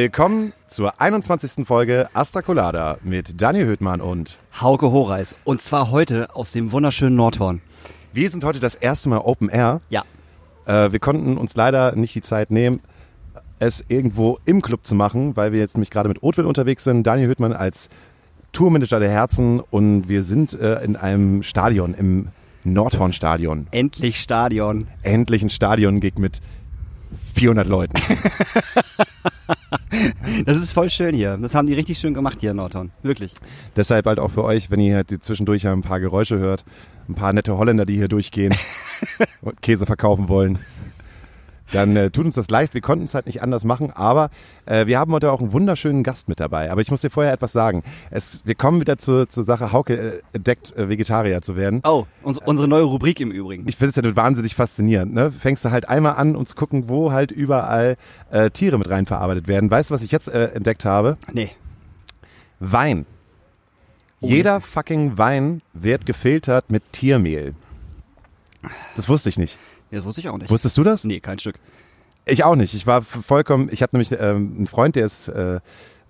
Willkommen zur 21. Folge Astra Colada mit Daniel Höhtmann und Hauke Horeis. Und zwar heute aus dem wunderschönen Nordhorn. wir sind heute das erste Mal Open Air. Ja. Äh, wir konnten uns leider nicht die Zeit nehmen, es irgendwo im Club zu machen, weil wir jetzt nämlich gerade mit Oatville unterwegs sind. Daniel Höhtmann als Tourmanager der Herzen und wir sind äh, in einem Stadion, im Nordhorn-Stadion. Endlich Stadion. Endlich ein Stadion-Gig mit 400 Leuten. Das ist voll schön hier. Das haben die richtig schön gemacht hier in Nordhorn. Wirklich. Deshalb halt auch für euch, wenn ihr halt zwischendurch ein paar Geräusche hört, ein paar nette Holländer, die hier durchgehen und Käse verkaufen wollen, dann äh, tut uns das leicht. Wir konnten es halt nicht anders machen, aber äh, wir haben heute auch einen wunderschönen Gast mit dabei. Aber ich muss dir vorher etwas sagen. Es, wir kommen wieder zur, zur Sache, Hauke äh, entdeckt, äh, Vegetarier zu werden. Oh, uns, unsere neue Rubrik im Übrigen. Ich finde es ja wahnsinnig faszinierend. Ne? Fängst du halt einmal an, um zu gucken, wo halt überall äh, Tiere mit rein verarbeitet werden. Weißt du, was ich jetzt äh, entdeckt habe? Nee. Wein. Oh, Jeder fucking Wein wird gefiltert mit Tiermehl. Das wusste ich nicht. Das wusste ich auch nicht. Wusstest du das? Nee, kein Stück. Ich auch nicht. Ich war vollkommen, ich habe nämlich ähm, einen Freund, der ist, äh,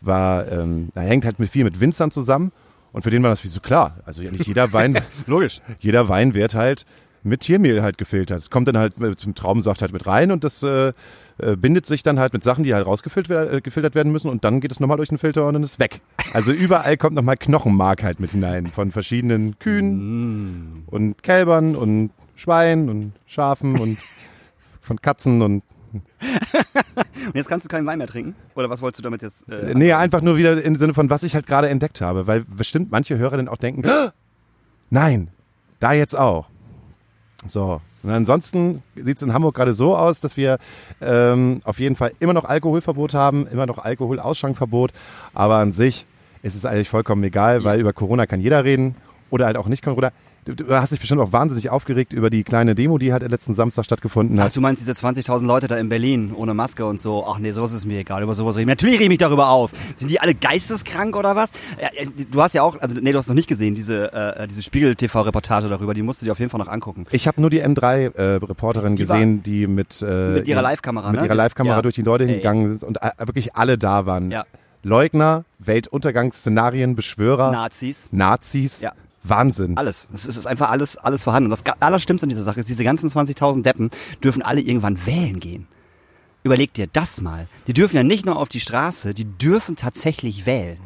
war, ähm, er hängt halt mit viel mit Winzern zusammen und für den war das wie so klar. Also ja, nicht jeder Wein, Logisch. jeder Wein wird halt mit Tiermehl halt gefiltert. Es kommt dann halt mit, zum Traubensaft halt mit rein und das äh, äh, bindet sich dann halt mit Sachen, die halt rausgefiltert äh, gefiltert werden müssen und dann geht es nochmal durch den Filter und dann ist es weg. Also überall kommt nochmal Knochenmark halt mit hinein von verschiedenen Kühen Mm. und Kälbern und Schweinen und Schafen und von Katzen und Und jetzt kannst du keinen Wein mehr trinken? Oder was wolltest du damit jetzt? Äh, nee, einfach nur wieder im Sinne von, was ich halt gerade entdeckt habe, weil bestimmt manche Hörer dann auch denken, "Ah, nein, da jetzt auch. So, und ansonsten sieht es in Hamburg gerade so aus, dass wir ähm, auf jeden Fall immer noch Alkoholverbot haben, immer noch Alkoholausschankverbot, aber an sich ist es eigentlich vollkommen egal, weil über Corona kann jeder reden oder halt auch nicht Corona. Du, hast dich bestimmt auch wahnsinnig aufgeregt über die kleine Demo, die halt letzten Samstag stattgefunden Ach, hat. du meinst diese 20.000 Leute da in Berlin ohne Maske und so? Ach nee, sowas ist mir egal. Über sowas reden. wir. Natürlich rede ich mich darüber auf. Sind die alle geisteskrank oder was? Ja, du hast ja auch, also nee, du hast noch nicht gesehen, diese, äh, diese Spiegel-TV-Reportage darüber. Die musst du dir auf jeden Fall noch angucken. Ich habe nur die M3-Reporterin Die war- gesehen, die mit, äh, Mit ihrer ihr- Live-Kamera, mit ne? ihrer Live-Kamera Ja. durch die Leute hingegangen sind und äh, wirklich alle da waren. Ja. Leugner, Weltuntergangsszenarien, Beschwörer, Nazis. Nazis. Ja. Wahnsinn. Alles. Es ist einfach alles, alles vorhanden. Und das Allerschlimmste an dieser Sache ist, diese ganzen 20.000 Deppen dürfen alle irgendwann wählen gehen. Überleg dir das mal. Die dürfen ja nicht nur auf die Straße, die dürfen tatsächlich wählen.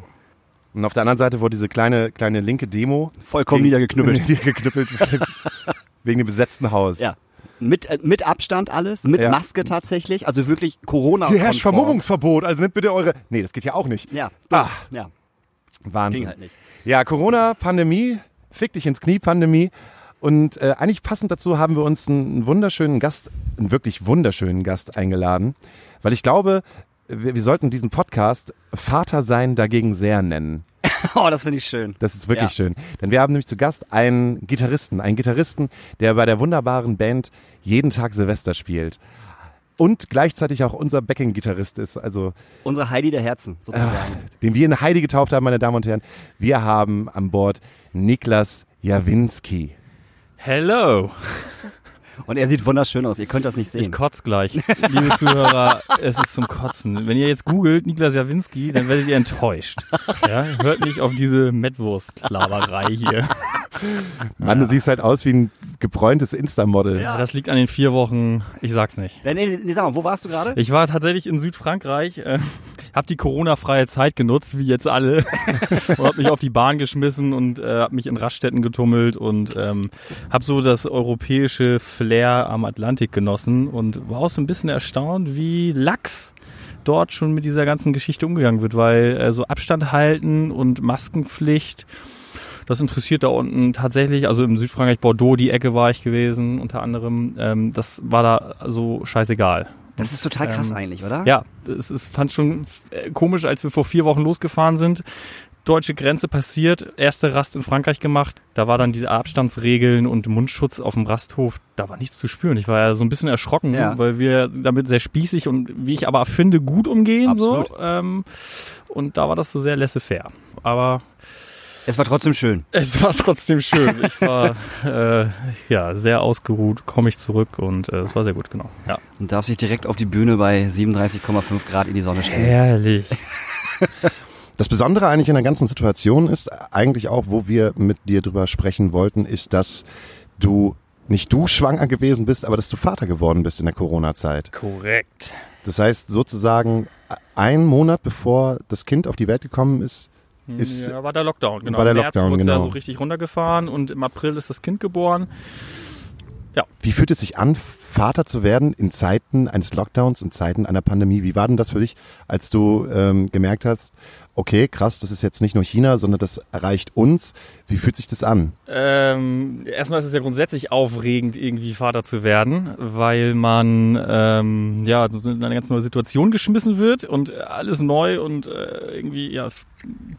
Und auf der anderen Seite wurde diese kleine, kleine linke Demo Vollkommen gegen- niedergeknüppelt. niedergeknüppelt wegen dem besetzten Haus. Ja. Mit, äh, mit Abstand alles, mit Ja. Maske tatsächlich, also wirklich corona Hier herrscht Vermummungsverbot, also nehmt bitte eure. Nee, das geht ja auch nicht. Ja, Ah. doof. ja, Wahnsinn. ging halt nicht. Ja, Corona, Pandemie, fick dich ins Knie, Pandemie. Und äh, eigentlich passend dazu haben wir uns einen, einen wunderschönen Gast, einen wirklich wunderschönen Gast eingeladen, weil ich glaube, wir, wir sollten diesen Podcast Vater sein dagegen sehr nennen. Oh, das finde ich schön. Das ist wirklich Ja. schön. Denn wir haben nämlich zu Gast einen Gitarristen, einen Gitarristen, der bei der wunderbaren Band jeden Tag Silvester spielt. Und gleichzeitig auch unser Backing-Gitarrist ist, also Unsere Heidi der Herzen, sozusagen. den wir in Heidi getauft haben, meine Damen und Herren. Wir haben an Bord Niklas Jawinski. Hello. Und er sieht wunderschön aus, ihr könnt das nicht Ich sehen. kotz gleich. Liebe Zuhörer, es ist zum Kotzen. Wenn ihr jetzt googelt Niklas Jawinski, dann werdet ihr enttäuscht. Ja, hört nicht auf diese Mettwurst-Laberei hier. Mann, du siehst halt aus wie ein gebräuntes Insta-Model. Ja. Das liegt an den vier Wochen, ich sag's nicht. Nee, nee, nee, sag mal, wo warst du gerade? Ich war tatsächlich in Südfrankreich, äh, habe die Corona-freie Zeit genutzt, wie jetzt alle, und habe mich auf die Bahn geschmissen und äh, habe mich in Raststätten getummelt und ähm, habe so das europäische Flair am Atlantik genossen und war auch so ein bisschen erstaunt, wie lax dort schon mit dieser ganzen Geschichte umgegangen wird, weil äh, so Abstand halten und Maskenpflicht, das interessiert da unten tatsächlich, also im Südfrankreich, Bordeaux, die Ecke war ich gewesen, unter anderem, ähm, das war da so scheißegal. Das ist total krass Ähm, eigentlich, oder? Ja, es ist, fand schon äh, komisch, als wir vor vier Wochen losgefahren sind. Deutsche Grenze passiert, erste Rast in Frankreich gemacht. Da war dann diese Abstandsregeln und Mundschutz auf dem Rasthof. Da war nichts zu spüren. Ich war ja so ein bisschen erschrocken, Ja. weil wir damit sehr spießig und wie ich aber finde, gut umgehen. Absolut. So. Ähm, und da war das so sehr laissez-faire. Aber Es war trotzdem schön. Es war trotzdem schön. Ich war äh, ja sehr ausgeruht, komme ich zurück und äh, es war sehr gut, genau. Ja. Und darf sich direkt auf die Bühne bei 37,5 Grad in die Sonne stellen. Herrlich. Das Besondere eigentlich in der ganzen Situation ist eigentlich auch, wo wir mit dir drüber sprechen wollten, ist, dass du nicht du schwanger gewesen bist, aber dass du Vater geworden bist in der Corona-Zeit. Korrekt. Das heißt sozusagen ein Monat bevor das Kind auf die Welt gekommen ist, ist ja, war der Lockdown, genau. war der Im März Lockdown, wurde genau. ja so richtig runtergefahren und im April ist das Kind geboren. Wie fühlt es sich an, Vater zu werden in Zeiten eines Lockdowns, in Zeiten einer Pandemie? Wie war denn das für dich, als du ähm, gemerkt hast, okay, krass, das ist jetzt nicht nur China, sondern das erreicht uns. Wie fühlt sich das an? Ähm, erstmal ist es ja grundsätzlich aufregend, irgendwie Vater zu werden, weil man ähm, ja in eine ganz neue Situation geschmissen wird und alles neu und äh, irgendwie ja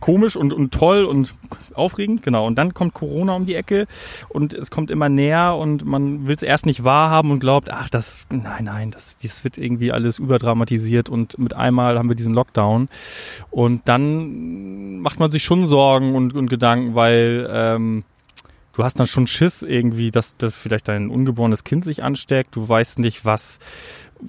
komisch und, und toll und aufregend, genau. Und dann kommt Corona um die Ecke und es kommt immer näher und man will es erst nicht wahrhaben und glaubt, ach, das, nein, nein, das, das wird irgendwie alles überdramatisiert und mit einmal haben wir diesen Lockdown und dann macht man sich schon Sorgen und, und Gedanken, weil ähm, du hast dann schon Schiss irgendwie, dass, dass vielleicht dein ungeborenes Kind sich ansteckt. Du weißt nicht, was.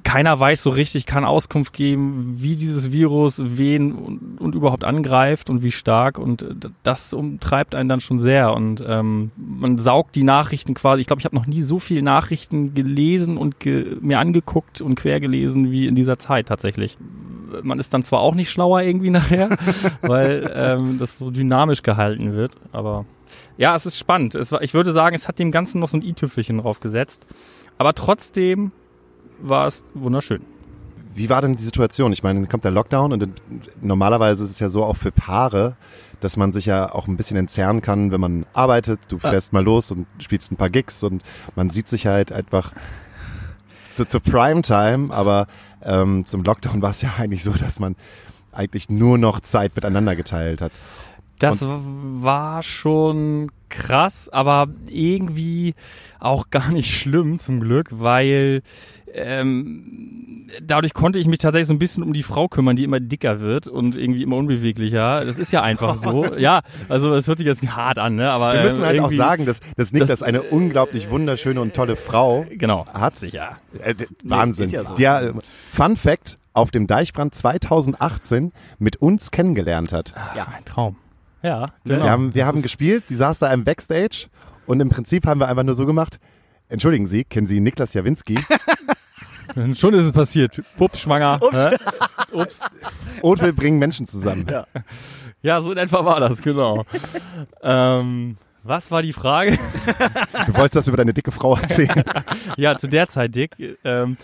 Keiner weiß so richtig, kann Auskunft geben, wie dieses Virus wen und, und überhaupt angreift und wie stark. Und äh, das umtreibt einen dann schon sehr. Und ähm, man saugt die Nachrichten quasi. Ich glaube, ich habe noch nie so viel Nachrichten gelesen und ge mir angeguckt und quer gelesen wie in dieser Zeit tatsächlich. Man ist dann zwar auch nicht schlauer irgendwie nachher, weil ähm, das so dynamisch gehalten wird, aber ja, es ist spannend. Es war, ich würde sagen, es hat dem Ganzen noch so ein i-Tüpfelchen draufgesetzt. Aber trotzdem war es wunderschön. Wie war denn die Situation? Ich meine, dann kommt der Lockdown und dann, normalerweise ist es ja so auch für Paare, dass man sich ja auch ein bisschen entzerren kann, wenn man arbeitet. Du fährst mal los und spielst ein paar Gigs und man sieht sich halt einfach zu, zur Primetime, aber ähm, zum Lockdown war es ja eigentlich so, dass man eigentlich nur noch Zeit miteinander geteilt hat. Das war schon krass, aber irgendwie auch gar nicht schlimm zum Glück, weil ähm, dadurch konnte ich mich tatsächlich so ein bisschen um die Frau kümmern, die immer dicker wird und irgendwie immer unbeweglicher. Das ist ja einfach so. Ja, also es hört sich jetzt hart an, ne? Aber Wir müssen ähm, halt auch irgendwie- sagen, dass, dass Niklas das- eine unglaublich wunderschöne und tolle Frau Genau. hat. Sicher. Äh, Wahnsinn. ist ja so. Der, äh, Fun Fact, auf dem Deichbrand 2018 mit uns kennengelernt hat. Ja. Ein Traum. Ja, genau. Wir haben, wir Das haben gespielt, die saß da im Backstage und im Prinzip haben wir einfach nur so gemacht, entschuldigen Sie, kennen Sie Niklas Jawinski? Schon ist es passiert. Pups schwanger. Ups. Und wir bringen Menschen zusammen. Ja, so in etwa war das, genau. ähm, was war die Frage? Du wolltest was über deine dicke Frau erzählen. ja, zu der Zeit dick. Ähm,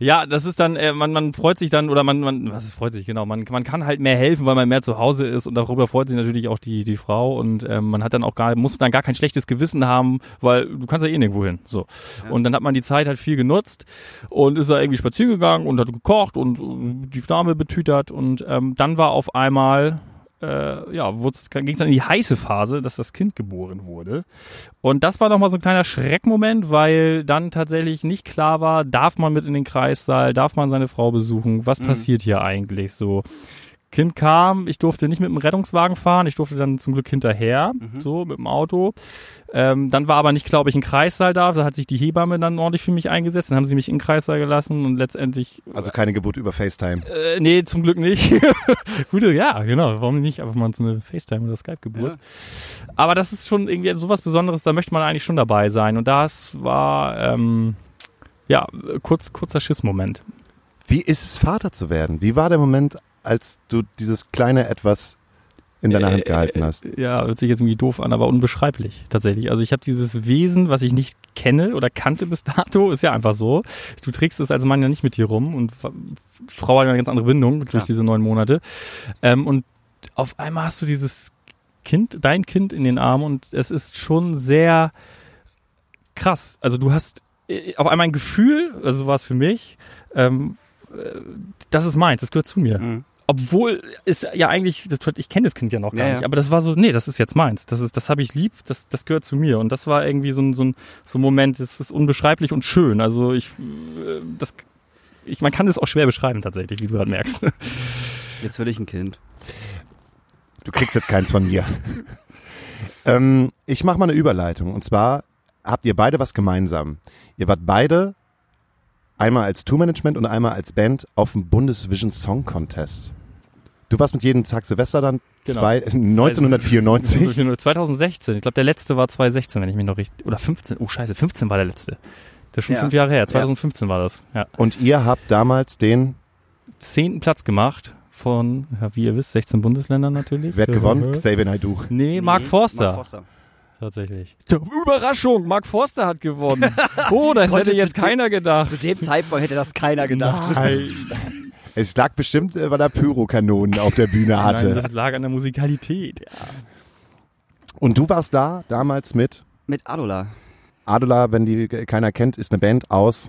ja, das ist dann, äh, man, man freut sich dann, oder man, man, was ist, freut sich, genau, man, man kann halt mehr helfen, weil man mehr zu Hause ist und darüber freut sich natürlich auch die, die Frau und ähm, man hat dann auch gar, muss dann gar kein schlechtes Gewissen haben, weil du kannst ja eh nirgendwo hin, so. Und dann hat man die Zeit halt viel genutzt und ist da irgendwie spazieren gegangen und hat gekocht und äh, die Dame betütert und ähm, dann war auf einmal, äh, ja, ging es dann in die heiße Phase, dass das Kind geboren wurde. Und das war nochmal so ein kleiner Schreckmoment, weil dann tatsächlich nicht klar war, darf man mit in den Kreissaal, darf man seine Frau besuchen, was passiert hier eigentlich so. Kind kam, ich durfte nicht mit dem Rettungswagen fahren, ich durfte dann zum Glück hinterher, so mit dem Auto. Ähm, dann war aber nicht, glaube ich, ein Kreissaal da, da hat sich die Hebamme dann ordentlich für mich eingesetzt, dann haben sie mich in den Kreissaal gelassen und letztendlich Also keine Geburt über FaceTime. äh, nee, zum Glück nicht. Gute, ja, genau. Warum nicht einfach mal so eine FaceTime oder Skype-Geburt? Aber das ist schon irgendwie sowas Besonderes, da möchte man eigentlich schon dabei sein. Und das war, ähm, ja, kurz, kurzer Schissmoment. Wie ist es, Vater zu werden? Wie war der Moment, als du dieses kleine Etwas in deiner Hand gehalten hast? Äh, Ja, hört sich jetzt irgendwie doof an, aber unbeschreiblich tatsächlich. Also ich habe dieses Wesen, was ich nicht kenne oder kannte bis dato, ist ja einfach so. Du trägst es als Mann ja nicht mit dir rum und Frau hat ja eine ganz andere Bindung durch Ja. diese neun Monate. Ähm, und auf einmal hast du dieses Kind, dein Kind in den Armen und es ist schon sehr krass. Also du hast äh, auf einmal ein Gefühl, also so war es für mich, ähm, äh, das ist meins, das gehört zu mir Mhm. Obwohl ist ja eigentlich, das, ich kenne das Kind ja noch gar Ja, ja. nicht, aber das war so, nee, das ist jetzt meins, das ist, das habe ich lieb, das, das gehört zu mir und das war irgendwie so ein, so ein, so ein Moment, das ist unbeschreiblich und schön, also ich, äh, das, ich, man kann es auch schwer beschreiben tatsächlich, wie du gerade merkst. Jetzt will ich ein Kind. Du kriegst jetzt keins von mir. Ähm, ich mache mal eine Überleitung. Und zwar habt ihr beide was gemeinsam. Ihr wart beide einmal als Tourmanagement und einmal als Band auf dem Bundesvision Song Contest. Du warst mit jedem Tag Silvester dann Genau. zwei, 1994. 2016. Ich glaube, der letzte war 2016, wenn ich mich noch richtig. Oder 15. Oh, scheiße, 15 war der letzte. Das ist schon Ja. fünf Jahre her. 2015 war das. Ja. Und ihr habt damals den, Zehnten Platz gemacht von, ja, wie ihr wisst, 16 Bundesländern natürlich. wer hat gewonnen? Xavier Naidoo. Nee, Mark Forster. Mark Forster. Tatsächlich. Überraschung, Mark Forster hat gewonnen. Oh, das hätte jetzt keiner gedacht. Zu dem Zeitpunkt hätte das keiner gedacht. Nein. Es lag bestimmt, äh, weil er Pyrokanonen auf der Bühne hatte. Nein, das lag an der Musikalität. Und du warst da damals mit Mit Adola. Adola, wenn die keiner kennt, ist eine Band aus.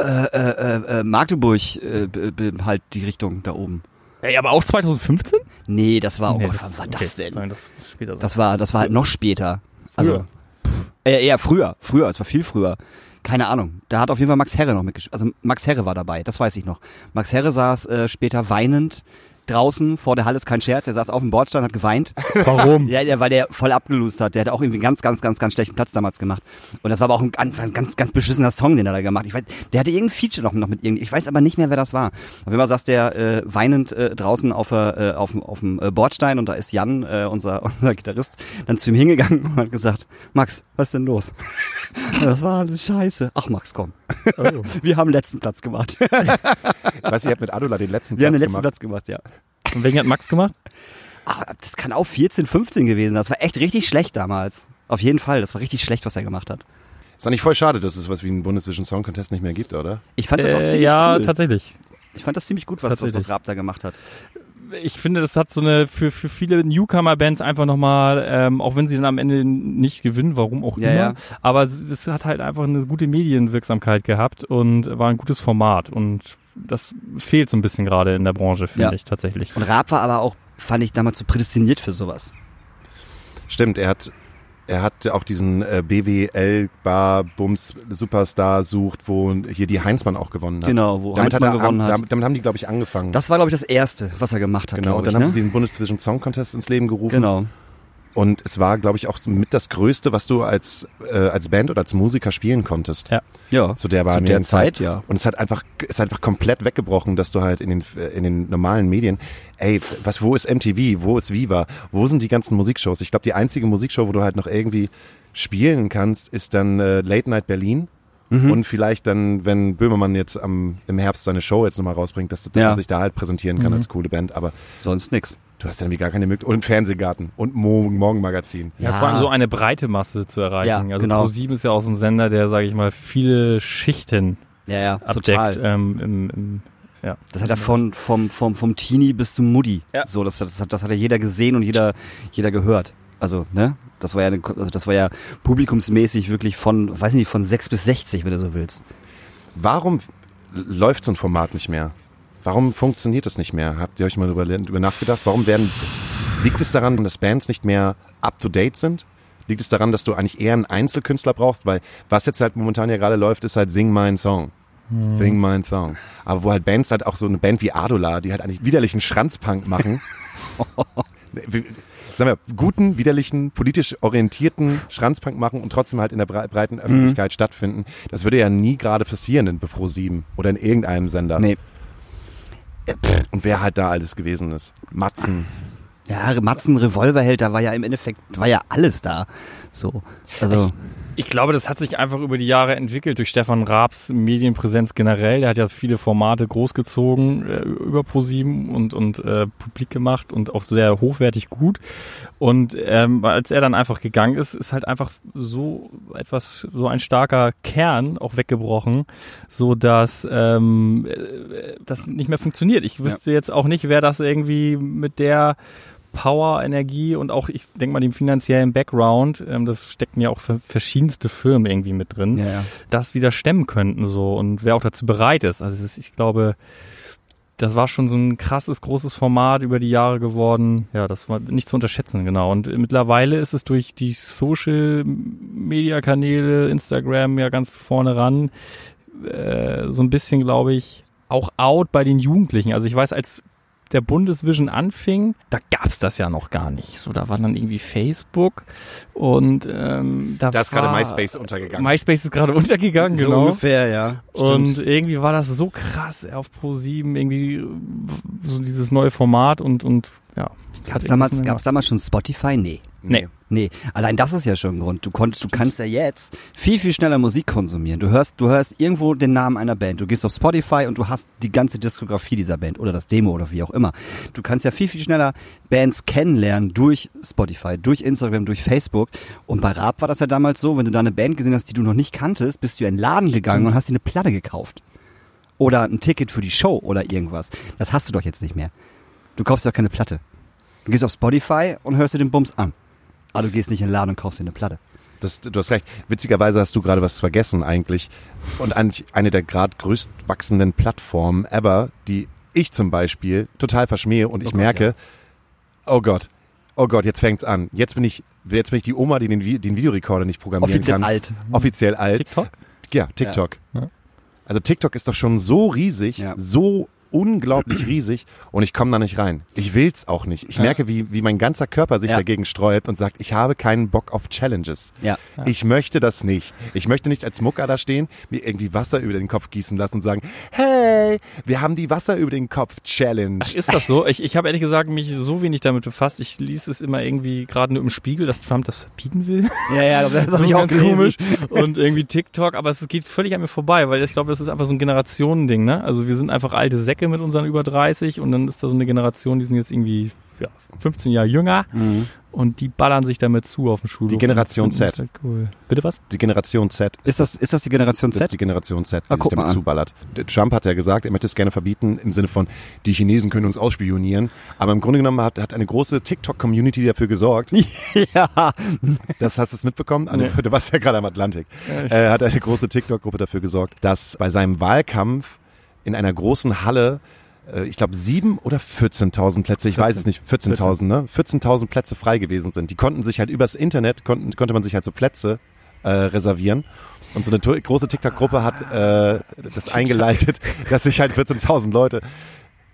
Äh, äh, äh, Magdeburg, äh, b- b- halt die Richtung da oben. Ey, aber auch 2015? Nee, das war, oh Nee, Gott, wann war okay, das denn? Nein, das ist später. Das war, das war halt noch später. Also, Früher. pff, äh, eher früher, früher, es war viel früher. Keine Ahnung. Da hat auf jeden Fall Max Herre noch mitgespielt. Also Max Herre war dabei, das weiß ich noch. Max Herre saß äh, später weinend draußen vor der Halle ist kein Scherz. Der saß auf dem Bordstein, hat geweint. Warum? Ja, der, weil der voll abgelust hat. Der hat auch irgendwie einen ganz, ganz, ganz, ganz schlechten Platz damals gemacht. Und das war aber auch ein, ganz, ein ganz, ganz beschissener Song, den er da gemacht. Ich weiß, der hatte irgendein Feature noch, noch mit irgendwie. Ich weiß aber nicht mehr, wer das war. Auf jeden Fall saß der äh, weinend äh, draußen auf, äh, auf, dem- auf dem äh, Bordstein und da ist Jan, äh, unser, unser Gitarrist, dann zu ihm hingegangen und hat gesagt, Max, was ist denn los? das war alles scheiße. Ach Max, komm. Oh. Wir haben letzten Platz gemacht. Ich weiß, ihr habt mit Adola den letzten Wir haben Platz den letzten gemacht. Platz gemacht, ja. Und welchen hat Max gemacht? Ah, das kann auch 14, 15 gewesen sein. Das war echt richtig schlecht damals. Auf jeden Fall. Das war richtig schlecht, was er gemacht hat. Ist eigentlich voll schade, dass es was wie einen Bundesvision Song Contest nicht mehr gibt, oder? Ich fand das auch Äh, ziemlich ja, cool. tatsächlich. Ich fand das ziemlich gut, was, was, was Raab da gemacht hat. Ich finde, das hat so eine für, für viele Newcomer-Bands einfach nochmal, ähm, auch wenn sie dann am Ende nicht gewinnen, warum auch Ja, immer, ja. aber es, hat halt einfach eine gute Medienwirksamkeit gehabt und war ein gutes Format und das fehlt so ein bisschen gerade in der Branche, finde Ja. ich tatsächlich. Und Raab war aber auch, fand ich damals so prädestiniert für sowas. Stimmt, er hat, er hat auch diesen äh, BWL Bar Bums Superstar sucht, wo hier die Heinzmann auch gewonnen hat. Genau, wo damit Heinzmann hat er, gewonnen hat. Damit, damit haben die, glaube ich, angefangen. Das war, glaube ich, das Erste, was er gemacht hat, genau, und ich. dann haben ne? sie diesen Bundesvision Song Contest ins Leben gerufen. Genau. Und es war, glaube ich, auch mit das Größte, was du als, äh, als Band oder als Musiker spielen konntest. Ja. Ja. Zu der, Zu der Zeit, ja. Und es hat einfach, es ist einfach komplett weggebrochen, dass du halt in den, in den normalen Medien, ey, was, wo ist MTV, wo ist Viva, wo sind die ganzen Musikshows? Ich glaube, die einzige Musikshow, wo du halt noch irgendwie spielen kannst, ist dann äh, Late Night Berlin. Mhm. Und vielleicht dann, wenn Böhmermann jetzt am, im Herbst seine Show jetzt nochmal rausbringt, dass, dass Ja. man sich da halt präsentieren kann Mhm. als coole Band. Aber Sonst nix. Du hast dann irgendwie gar keine Möglichkeit. Und Fernsehgarten und Mo Morgenmagazin. Ja, Ja. vor allem so eine breite Masse zu erreichen. Ja, also genau. Pro7 ist ja auch so ein Sender, der, sage ich mal, viele Schichten Ja, ja, abdeckt. total. Ähm, im, im, ja. Das hat er von, vom, vom, vom Teenie bis zum Mutti. Ja. So, das, das, hat, das hat ja jeder gesehen und jeder, jeder gehört. Also, ne? Das war ja, eine, also das war ja publikumsmäßig wirklich von, weiß nicht, von 6 bis 60, wenn du so willst. Warum läuft so ein Format nicht mehr? Warum funktioniert das nicht mehr? Habt ihr euch mal darüber, nachgedacht? Warum werden, liegt es daran, dass Bands nicht mehr up to date sind? Liegt es daran, dass du eigentlich eher einen Einzelkünstler brauchst? Weil was jetzt halt momentan ja gerade läuft, ist halt Sing meinen Song. Sing meinen Song. Aber wo halt Bands halt auch so eine Band wie Adola, die halt eigentlich widerlichen Schranzpunk machen. Sagen wir, guten, widerlichen, politisch orientierten Schranzpunk machen und trotzdem halt in der brei- breiten Öffentlichkeit stattfinden. Das würde ja nie gerade passieren in Pro 7 oder in irgendeinem Sender. Nee. Und wer halt da alles gewesen ist. Matzen. Ja, Matzen Revolverheld, da war ja im Endeffekt, war ja alles da. So. Also. Ich glaube, das hat sich einfach über die Jahre entwickelt durch Stefan Raabs Medienpräsenz generell. Der hat ja viele Formate großgezogen äh, über ProSieben und und äh, publik gemacht und auch sehr hochwertig gut. Und ähm, als er dann einfach gegangen ist, ist halt einfach so etwas, so ein starker Kern auch weggebrochen, so dass ähm, äh, das nicht mehr funktioniert. Ich wüsste jetzt auch nicht, wer das irgendwie mit der Power, Energie und auch, ich denke mal, dem finanziellen Background, ähm, das stecken ja auch ver- verschiedenste Firmen irgendwie mit drin, Ja, ja. das wieder stemmen könnten so und wer auch dazu bereit ist. Also ist, ich glaube, das war schon so ein krasses, großes Format über die Jahre geworden. Ja, das war nicht zu unterschätzen, genau. Und mittlerweile ist es durch die Social-Media-Kanäle, Instagram ja ganz vorne ran, äh, so ein bisschen, glaube ich, auch out bei den Jugendlichen. Also ich weiß, als der Bundesvision anfing, da gab's das ja noch gar nicht. So, da war dann irgendwie Facebook und ähm, da Da ist gerade MySpace untergegangen. MySpace ist gerade untergegangen, So genau. ungefähr, ja. Und irgendwie war das so krass auf Pro7, irgendwie so dieses neue Format und, und ja. Gab's hat damals, gab's damals schon Spotify? Nee. Nee. Nee, allein das ist ja schon ein Grund. Du konntest, du kannst ja jetzt viel, viel schneller Musik konsumieren. Du hörst, du hörst irgendwo den Namen einer Band. Du gehst auf Spotify und du hast die ganze Diskografie dieser Band oder das Demo oder wie auch immer. Du kannst ja viel, viel schneller Bands kennenlernen durch Spotify, durch Instagram, durch Facebook. Und bei Raab war das ja damals so, wenn du da eine Band gesehen hast, die du noch nicht kanntest, bist du in den Laden gegangen und hast dir eine Platte gekauft. Oder ein Ticket für die Show oder irgendwas. Das hast du doch jetzt nicht mehr. Du kaufst doch keine Platte. Du gehst auf Spotify und hörst dir den Bums an. Aber du gehst nicht in den Laden und kaufst dir eine Platte. Das, du hast recht. Witzigerweise hast du gerade was vergessen eigentlich. Und eigentlich eine der gerade größt wachsenden Plattformen ever, die ich zum Beispiel total verschmähe und ich Gott, merke, oh Gott, oh Gott, jetzt fängt's an. Jetzt bin ich, jetzt bin ich die Oma, die den, den Videorekorder nicht programmieren Offiziell kann. alt. Offiziell alt. TikTok? Ja, TikTok. Ja. Also TikTok ist doch schon so riesig, Ja. so unglaublich riesig und ich komme da nicht rein. Ich will's auch nicht. Ich Ja. merke, wie, wie mein ganzer Körper sich Ja. dagegen sträubt und sagt, ich habe keinen Bock auf Challenges. Ja. Ich möchte das nicht. Ich möchte nicht als Mucker da stehen, mir irgendwie Wasser über den Kopf gießen lassen und sagen, hey, wir haben die Wasser über den Kopf Challenge. Ach, ist das so? Ich, ich habe ehrlich gesagt mich so wenig damit befasst. Ich ließ es immer irgendwie gerade nur im Spiegel, dass Trump das verbieten will. Ja, ja, das, ich So auch ganz gelesen. komisch. Und irgendwie TikTok, aber es geht völlig an mir vorbei, weil ich glaube, das ist einfach so ein Generationending, ne? Also wir sind einfach alte Säcke mit unseren über 30 und dann ist da so eine Generation, die sind jetzt irgendwie ja, 15 Jahre jünger Mhm. und die ballern sich damit zu auf dem Schulhof. Die Generation Z. ist Halt cool. Bitte was? Die Generation Z Ist das, ist das die Generation Das ist Z? die Generation Z, die Ah, sich damit zuballert. Trump hat ja gesagt, er möchte es gerne verbieten im Sinne von, die Chinesen können uns ausspionieren. Aber im Grunde genommen hat, hat eine große TikTok-Community dafür gesorgt. ja. Das hast du es mitbekommen? An dem- Du warst ja gerade am Atlantik. Äh, hat eine große TikTok-Gruppe dafür gesorgt, dass bei seinem Wahlkampf in einer großen Halle äh, ich glaube, sieben oder 14.000 Plätze, ich weiß es nicht, 14.000, ne? 14.000 Plätze frei gewesen sind. Die konnten sich halt übers Internet, konnten, konnte man sich halt so Plätze äh, reservieren. Und so eine große TikTok-Gruppe hat äh, das eingeleitet, dass sich halt 14.000 Leute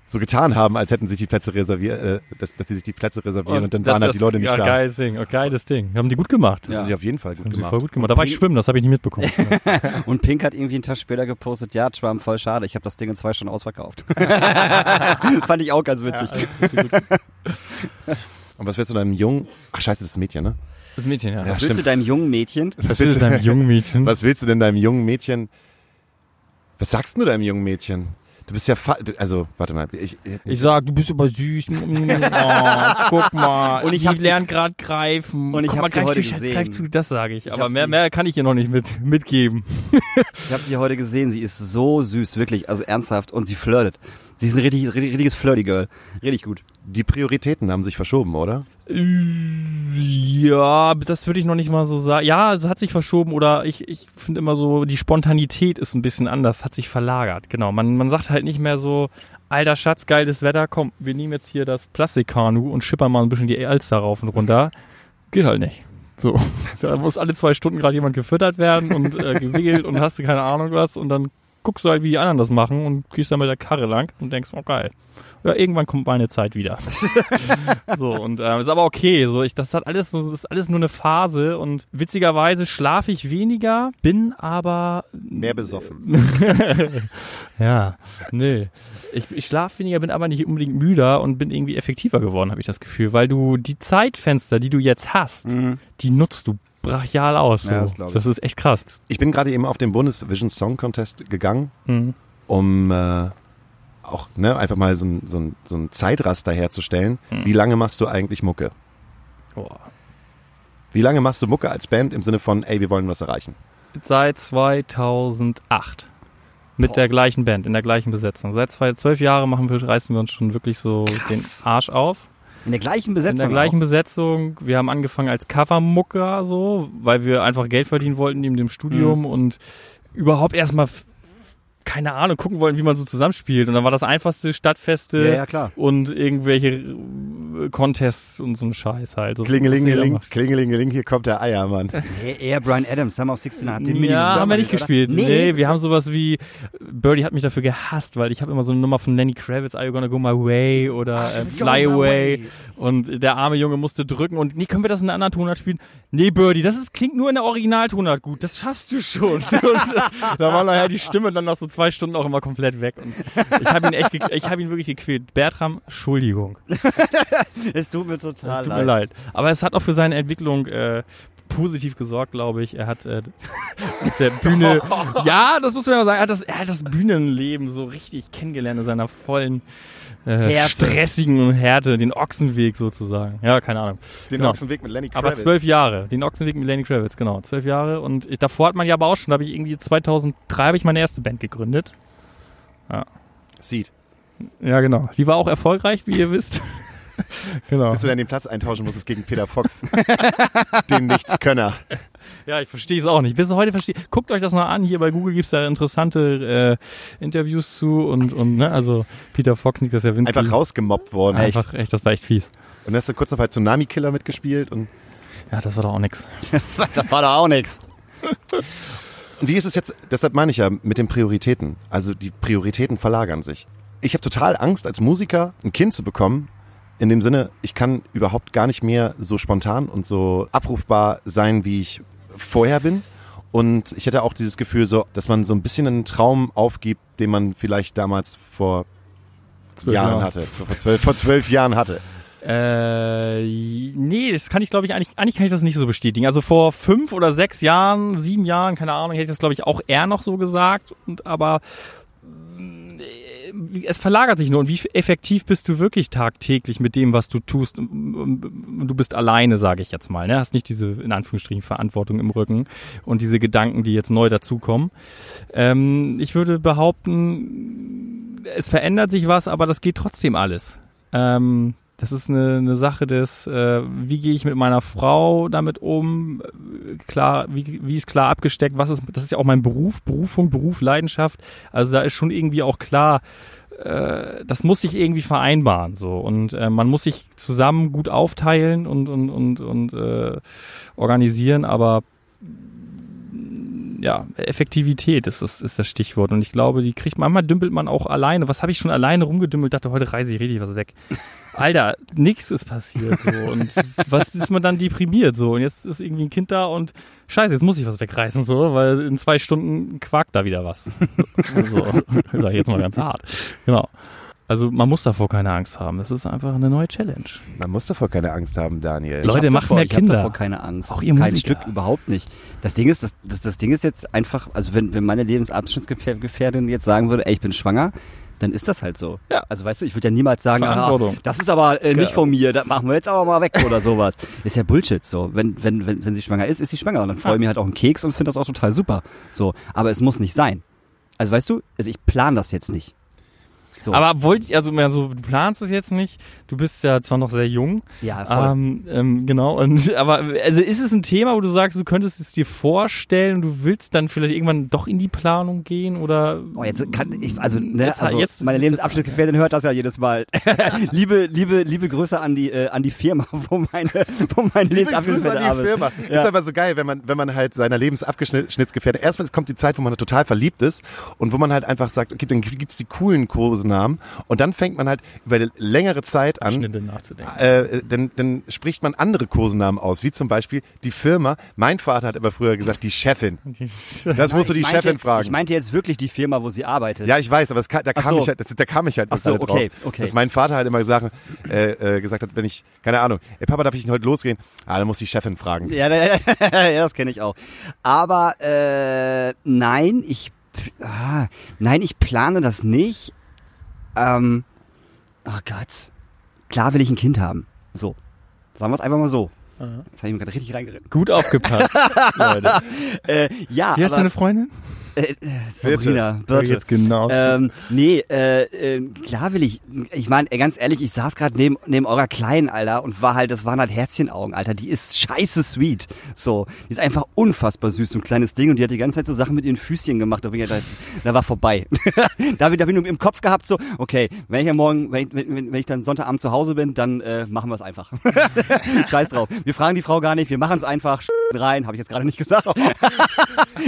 so getan haben, als hätten sich die Plätze reserviert, äh, dass, dass sie sich die Plätze reservieren und, dann das- waren halt die Leute nicht ja, da. Geiles Ding, oh, geiles Ding. Haben die gut gemacht. Das haben sie auf jeden Fall gut Haben sie gemacht. voll gut gemacht. Da war ich schwimmen, das habe ich nicht mitbekommen. Und Pink hat irgendwie einen Tag später gepostet, ja, Trump, voll schade, ich habe das Ding in zwei Stunden ausverkauft. Fand ich auch ganz witzig. Und was willst du deinem jungen, ach scheiße, das ist ein Mädchen, ne? Das Mädchen, ja. Ja, Willst du deinem jungen Mädchen? Das ist dein Jungmädchen. Was willst du denn deinem jungen Mädchen, was sagst du deinem jungen Mädchen? Du bist ja, fa also, warte mal, ich, Ich sag, du bist aber süß. Oh, guck mal. Und ich sie- lernt gerade greifen. Und ich guck hab mal, sie heute zu, Schatz, gesehen. greif zu. Das sage ich. Ich aber mehr, mehr kann ich ihr noch nicht mit, mitgeben. Ich habe sie heute gesehen, sie ist so süß, wirklich, also ernsthaft. Und sie flirtet. Sie ist ein richtig, richtig, richtiges Flirty-Girl. Richtig gut. die Prioritäten haben sich verschoben, oder? Ja, das würde ich noch nicht mal so sagen. Ja, es hat sich verschoben oder ich, ich finde immer so, die Spontanität ist ein bisschen anders, hat sich verlagert. Genau, man, man sagt halt nicht mehr so, alter Schatz, geiles Wetter, komm, wir nehmen jetzt hier das Plastikkanu und schippern mal ein bisschen die Alster rauf und runter. Geht halt nicht. So, da muss alle zwei Stunden gerade jemand gefüttert werden und äh, gewickelt und hast du keine Ahnung was und dann guckst du halt, wie die anderen das machen und gehst dann mit der Karre lang und denkst, oh geil. Ja, irgendwann kommt meine Zeit wieder. so, und äh, ist aber okay. So, ich, das hat alles, das ist alles nur eine Phase und witzigerweise schlafe ich weniger, bin aber Mehr besoffen. ja, nee. Ich, ich schlafe weniger, bin aber nicht unbedingt müder und bin irgendwie effektiver geworden, habe ich das Gefühl, weil du die Zeitfenster, die du jetzt hast, die nutzt du brachial aus. So. Ja, das das ist echt krass. Ich bin gerade eben auf den Bundesvision Song Contest gegangen, Mhm. um äh, auch ne, einfach mal so ein, so, ein, so ein Zeitraster herzustellen. Hm. Wie lange machst du eigentlich Mucke? Boah. Wie lange machst du Mucke als Band im Sinne von, ey, wir wollen was erreichen? Seit 2008. Mit Boah. der gleichen Band, in der gleichen Besetzung. Seit zwei, zwölf Jahren machen wir, reißen wir uns schon wirklich so Krass. den Arsch auf. In der gleichen Besetzung. In der gleichen Besetzung. Wir haben angefangen als Covermucker so, weil wir einfach Geld verdienen wollten neben dem Studium Mhm. und überhaupt erstmal keine Ahnung gucken wollten, wie man so zusammenspielt. Und dann war das einfachste Stadtfeste. Ja, ja, klar. und irgendwelche äh, Contests und so ein Scheiß halt. So, Klingelingeling. Klingelingeling, hier kommt der Eiermann. Nee, eher Brian Adams, Summer of 16 hat den Ja, haben wir nicht oder? gespielt. Nee. Nee. wir haben sowas wie, Birdie hat mich dafür gehasst, weil ich habe immer so eine Nummer von Lenny Kravitz, Are You Gonna Go My Way oder äh, Fly Away und der arme Junge musste drücken und nee, können wir das in einer anderen Tonart spielen? Nee, Birdie, das ist, klingt nur in der Originaltonart gut, das schaffst du schon. und äh, da war nachher die Stimme dann nach so zwei Stunden auch immer komplett weg und ich habe ihn echt, ich habe ihn wirklich gequält. Bertram, Entschuldigung. Es tut mir total Es tut mir leid. Aber es hat auch für seine Entwicklung äh, positiv gesorgt, glaube ich. Er hat äh, auf der Bühne, ja, das muss man ja sagen, er hat das, er hat das Bühnenleben so richtig kennengelernt in seiner vollen äh, Härte. stressigen Härte, den Ochsenweg sozusagen. Ja, keine Ahnung. Den Genau. Ochsenweg mit Lenny Aber Kravitz. zwölf Jahre, den Ochsenweg mit Lenny Kravitz, genau, zwölf Jahre. Und ich, davor hat man ja aber auch schon, da habe ich irgendwie 2003 habe ich meine erste Band gegründet. Seed. Ja, genau. Die war auch erfolgreich, wie ihr wisst. genau. Bis du dann den Platz eintauschen musstest gegen Peter Fox. den Nichtskönner. Ja, ich verstehe es auch nicht. Bis heute verstehe. Guckt euch das mal an. Hier bei Google gibt's da interessante äh, Interviews zu und und ne, also Peter Fox, Niklas Jawinski. Einfach rausgemobbt worden. Einfach echt, das war echt fies. Und dann hast du kurz noch bei Tsunami Killer mitgespielt. Und, Ja, das war doch auch nix. Da war doch auch nichts. und wie ist es jetzt, deshalb meine ich ja mit den Prioritäten. Also die Prioritäten verlagern sich. Ich habe total Angst, als Musiker ein Kind zu bekommen. In dem Sinne, ich kann überhaupt gar nicht mehr so spontan und so abrufbar sein, wie ich vorher bin. Und ich hätte auch dieses Gefühl, so, dass man so ein bisschen einen Traum aufgibt, den man vielleicht damals vor Zwölf Jahren Jahre. hatte. Vor zwölf, vor zwölf Jahren hatte. Äh, nee, das kann ich glaube ich eigentlich, eigentlich kann ich das nicht so bestätigen. Also vor fünf oder sechs Jahren, sieben Jahren, keine Ahnung, hätte ich das glaube ich auch eher noch so gesagt. Und aber es verlagert sich nur. Und wie effektiv bist du wirklich tagtäglich mit dem, was du tust? Du bist alleine, sage ich jetzt mal. Ne? Hast nicht diese in Anführungsstrichen Verantwortung im Rücken und diese Gedanken, die jetzt neu dazukommen. Ähm, ich würde behaupten, es verändert sich was, aber das geht trotzdem alles. Ähm, das ist eine, eine Sache des, äh, wie gehe ich mit meiner Frau damit um? Klar, wie, wie ist klar abgesteckt? Was ist, das ist ja auch mein Beruf, Berufung, Beruf, Leidenschaft. Also da ist schon irgendwie auch klar, äh, das muss sich irgendwie vereinbaren so und äh, man muss sich zusammen gut aufteilen und und und und äh, organisieren, aber ja, Effektivität ist das, ist das Stichwort. Und ich glaube, die kriegt manchmal dümpelt man auch alleine. Was habe ich schon alleine rumgedümpelt? Dachte, heute reise ich richtig was weg. Alter, nix ist passiert so. Und was ist man dann deprimiert so? Und jetzt ist irgendwie ein Kind da und scheiße, jetzt muss ich was wegreißen so, weil in zwei Stunden quakt da wieder was. so, sag ich jetzt mal ganz hart. Genau. Also man muss davor keine Angst haben. Das ist einfach eine neue Challenge. Man muss davor keine Angst haben, Daniel. Leute, Ich macht davor, mehr ich hab Kinder. davor keine Angst. Auch ihr Kein Musiker. Stück überhaupt nicht. Das Ding ist, das, das, das Ding ist jetzt einfach, also wenn, wenn meine Lebensabschnittsgefährdin jetzt sagen würde, ey, ich bin schwanger, dann ist das halt so. Ja. Also weißt du, ich würde ja niemals sagen, ah, das ist aber äh, nicht von mir, das machen wir jetzt aber mal weg oder sowas. Ist ja Bullshit so. Wenn, wenn, wenn, wenn sie schwanger ist, ist sie schwanger. Und dann freue ich Ja. mir halt auch einen Keks und finde das auch total super. So. Aber es muss nicht sein. Also weißt du, also ich plane das jetzt nicht. So. Aber wollt ihr, also, mehr so, du planst es jetzt nicht. Du bist ja zwar noch sehr jung, ja, voll. Ähm, ähm, genau, und aber also ist es ein Thema, wo du sagst, du könntest es dir vorstellen, du willst dann vielleicht irgendwann doch in die Planung gehen oder Oh, jetzt kann ich, also, ne, Jetzt- also jetzt- meine Lebensabschnittsgefährtin hört das ja jedes Mal. liebe, liebe, liebe Grüße an die, äh, an die Firma, wo meine, wo meine Liebe Grüße Lebensabschnittsgefährtin an die arbeitet. Firma. Ja. Ist aber so geil, wenn man, wenn man halt seiner Lebensabschnittsgefährte, erstmal kommt die Zeit, wo man total verliebt ist und wo man halt einfach sagt, okay, dann gibt's die coolen Kosenamen und dann fängt man halt über eine längere Zeit an, Schnitte nachzudenken. äh, dann, dann spricht man andere Kosenamen aus, wie zum Beispiel die Firma. Mein Vater hat immer früher gesagt, die Chefin. Das musst du die meinte- Chefin fragen. Ich meinte jetzt wirklich die Firma, wo sie arbeitet. Ja, ich weiß, aber das, ka- da, kam so. ich halt, das, da kam ich halt Ach so, gerade okay, drauf. okay. Dass mein Vater halt immer gesagt, äh, äh, gesagt hat, wenn ich, keine Ahnung, ey Papa, darf ich heute losgehen? Ah, dann muss die Chefin fragen. Ja, ja, ja, das kenne ich auch. Aber äh, nein, ich ah, nein, ich plane das nicht. Ähm, oh Gott. Klar will ich ein Kind haben. So. Sagen wir es einfach mal so. Das habe ich mir gerade richtig reingeritten. Gut aufgepasst, Leute. Äh, ja, Wie heißt deine Freundin? Äh, Sabrina, Hör Birte. jetzt genau. Ähm, nee, äh, äh, klar will ich. Ich meine, ganz ehrlich, ich saß gerade neben, neben eurer Kleinen, Alter, und war halt, das waren halt Herzchenaugen, Alter. Die ist scheiße sweet. So, die ist einfach unfassbar süß, so ein kleines Ding. Und die hat die ganze Zeit so Sachen mit ihren Füßchen gemacht. Da, bin ich, da, da war vorbei. da habe ich, da hab ich nur im Kopf gehabt, so, okay, wenn ich am Morgen, wenn ich, wenn, wenn ich dann Sonntagabend zu Hause bin, dann äh, machen wir es einfach. Scheiß drauf. Wir fragen die Frau gar nicht, wir machen es einfach. rein, habe ich jetzt gerade nicht gesagt.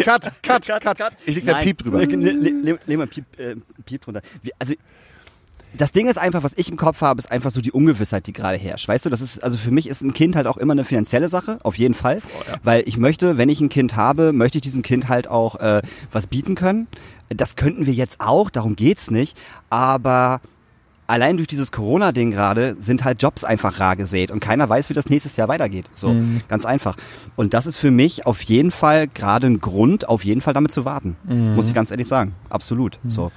Cut, cut, cut, Ich leg da Piep drüber. Le, le mal Piep, äh, Piep drunter. Wie, also das Ding ist einfach, was ich im Kopf habe, ist einfach so die Ungewissheit, die gerade herrscht. Weißt du, das ist, also für mich ist ein Kind halt auch immer eine finanzielle Sache, auf jeden Fall. Weil ich möchte, wenn ich ein Kind habe, möchte ich diesem Kind halt auch äh, was bieten können. Das könnten wir jetzt auch, darum geht's nicht. Aber allein durch dieses Corona-Ding gerade sind halt Jobs einfach rar gesät und keiner weiß, wie das nächstes Jahr weitergeht. So, Mhm. ganz einfach. Und das ist für mich auf jeden Fall gerade ein Grund, auf jeden Fall damit zu warten. Mhm. Muss ich ganz ehrlich sagen. Absolut. So.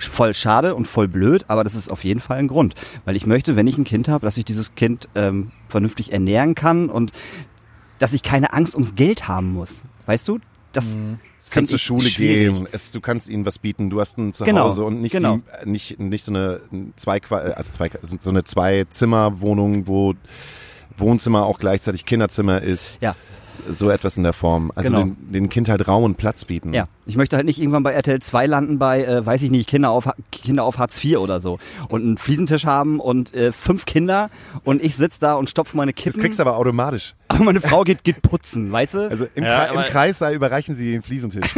Voll schade und voll blöd, aber das ist auf jeden Fall ein Grund. Weil ich möchte, wenn ich ein Kind habe, dass ich dieses Kind ähm, vernünftig ernähren kann und dass ich keine Angst ums Geld haben muss. Weißt du? Das Es find kannst zur Schule schwierig. gehen, es, du kannst ihnen was bieten, du hast ein Genau, Zuhause und nicht, genau. die, nicht, nicht so eine zwei, also zwei, so eine Zwei-Zimmer-Wohnung, wo Wohnzimmer auch gleichzeitig Kinderzimmer ist. Ja. So etwas in der Form. Also Genau. den, den Kind halt Raum und Platz bieten. Ja, ich möchte halt nicht irgendwann bei RTL 2 landen bei, äh, weiß ich nicht, Kinder auf, Kinder auf Hartz IV oder so. Und einen Fliesentisch haben und äh, fünf Kinder und ich sitz da und stopfe meine Das Kippen. kriegst du aber automatisch. aber meine Frau geht, geht putzen, weißt du? Also im, Ja, Kre im aber- Kreissaal überreichen sie den Fliesentisch.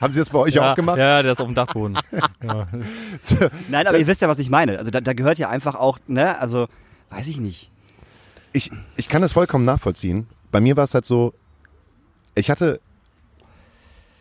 Haben sie das bei euch ja, auch gemacht? Ja, der ist auf dem Dachboden. ja, das- Nein, aber ihr wisst ja, was ich meine. Also da, da gehört ja einfach auch, ne, also, weiß ich nicht. Ich, ich kann das vollkommen nachvollziehen. Bei mir war es halt so, ich hatte,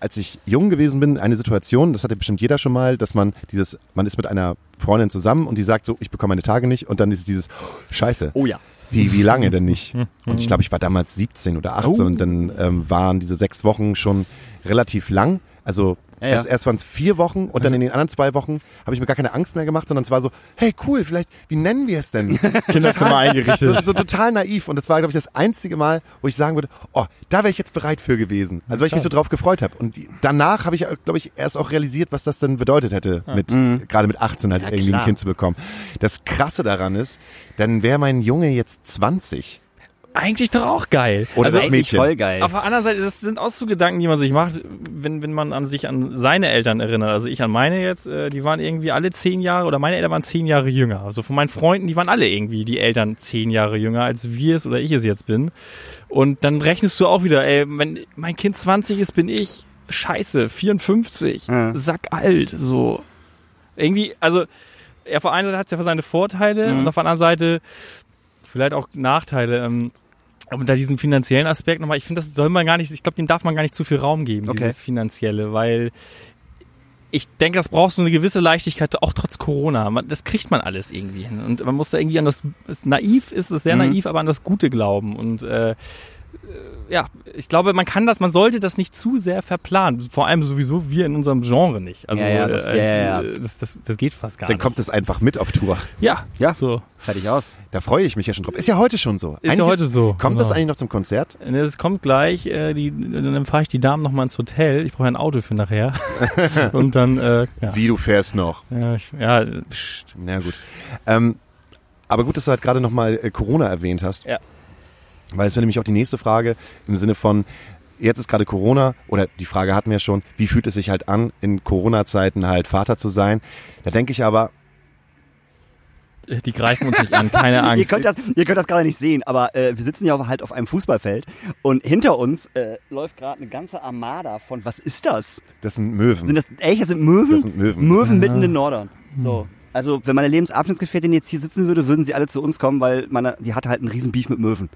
als ich jung gewesen bin, eine Situation, das hatte bestimmt jeder schon mal, dass man dieses, man ist mit einer Freundin zusammen und die sagt so, ich bekomme meine Tage nicht und dann ist dieses, scheiße, Oh ja. wie, wie lange denn nicht? Und ich glaube, ich war damals 17 oder 18 Oh. und dann ähm, waren diese sechs Wochen schon relativ lang. Also Ja, ja. Erst, erst waren es vier Wochen und dann in den anderen zwei Wochen habe ich mir gar keine Angst mehr gemacht, sondern es war so, hey cool, vielleicht, wie nennen wir es denn? Kinderzimmer so, eingerichtet. so total naiv. Und das war, glaube ich, das einzige Mal, wo ich sagen würde, oh, da wäre ich jetzt bereit für gewesen. Also weil ich mich so drauf gefreut habe. Und die, danach habe ich, glaube ich, erst auch realisiert, was das denn bedeutet hätte, mit gerade mit 18 halt Ja, irgendwie klar. ein Kind zu bekommen. Das Krasse daran ist, dann wäre mein Junge jetzt 20. Eigentlich doch auch geil. Oder also, das Eigentlich Mädchen. voll geil. Auf der anderen Seite, das sind auch so Gedanken, die man sich macht, wenn, wenn man an sich an seine Eltern erinnert. Also ich an meine jetzt, äh, die waren irgendwie alle zehn Jahre, oder meine Eltern waren zehn Jahre jünger. Also von meinen Freunden, die waren alle irgendwie die Eltern zehn Jahre jünger, als wir es oder ich es jetzt bin. Und dann rechnest du auch wieder, ey, wenn mein Kind 20 ist, bin ich scheiße, 54, Ja. sack alt, so. Irgendwie, also, ja, auf der einen Seite hat es ja seine Vorteile und auf der anderen Seite vielleicht auch Nachteile. Ähm, aber da diesen finanziellen Aspekt nochmal, ich finde, das soll man gar nicht, ich glaube, dem darf man gar nicht zu viel Raum geben, Okay. dieses Finanzielle, weil ich denke, das braucht so eine gewisse Leichtigkeit, auch trotz Corona. Man, das kriegt man alles irgendwie hin. Und man muss da irgendwie an das, es naiv ist es sehr Mhm. naiv, aber an das Gute glauben. Und äh, ja, ich glaube, man kann das, man sollte das nicht zu sehr verplanen. Vor allem sowieso wir in unserem Genre nicht. Also Ja, ja, das- äh, ja, äh, Das, das, das geht fast gar Dann nicht. kommt es einfach mit auf Tour. ja, Ja. so. Fertig aus. Da freue ich mich ja schon drauf. Ist ja heute schon so. Ist ja heute so, Kommt das genau. eigentlich noch zum Konzert? Ne, Es kommt gleich, äh, die, dann fahre ich die Damen noch mal ins Hotel. Ich brauche ein Auto für nachher. Und dann, äh, ja. Wie du fährst noch? Ja, ich, ja, pst. Na gut. Ähm, aber gut, dass du halt gerade nochmal äh, Corona erwähnt hast. Ja. Weil es wäre nämlich auch die nächste Frage im Sinne von, jetzt ist gerade Corona, oder die Frage hatten wir schon, wie fühlt es sich halt an, in Corona-Zeiten halt Vater zu sein? Da denke ich aber, die greifen uns nicht an, keine Ihr Angst. könnt das, ihr könnt das gerade nicht sehen, aber äh, wir sitzen ja halt auf einem Fußballfeld und hinter uns äh, läuft gerade eine ganze Armada von, was ist das? das sind Möwen. Sind das, echt, das sind Möwen? Das sind Möwen. Möwen mitten in den Nordern. So. Also, wenn meine Lebensabschnittsgefährtin jetzt hier sitzen würde, würden sie alle zu uns kommen, weil meine, die hat halt einen riesen Beef mit Möwen.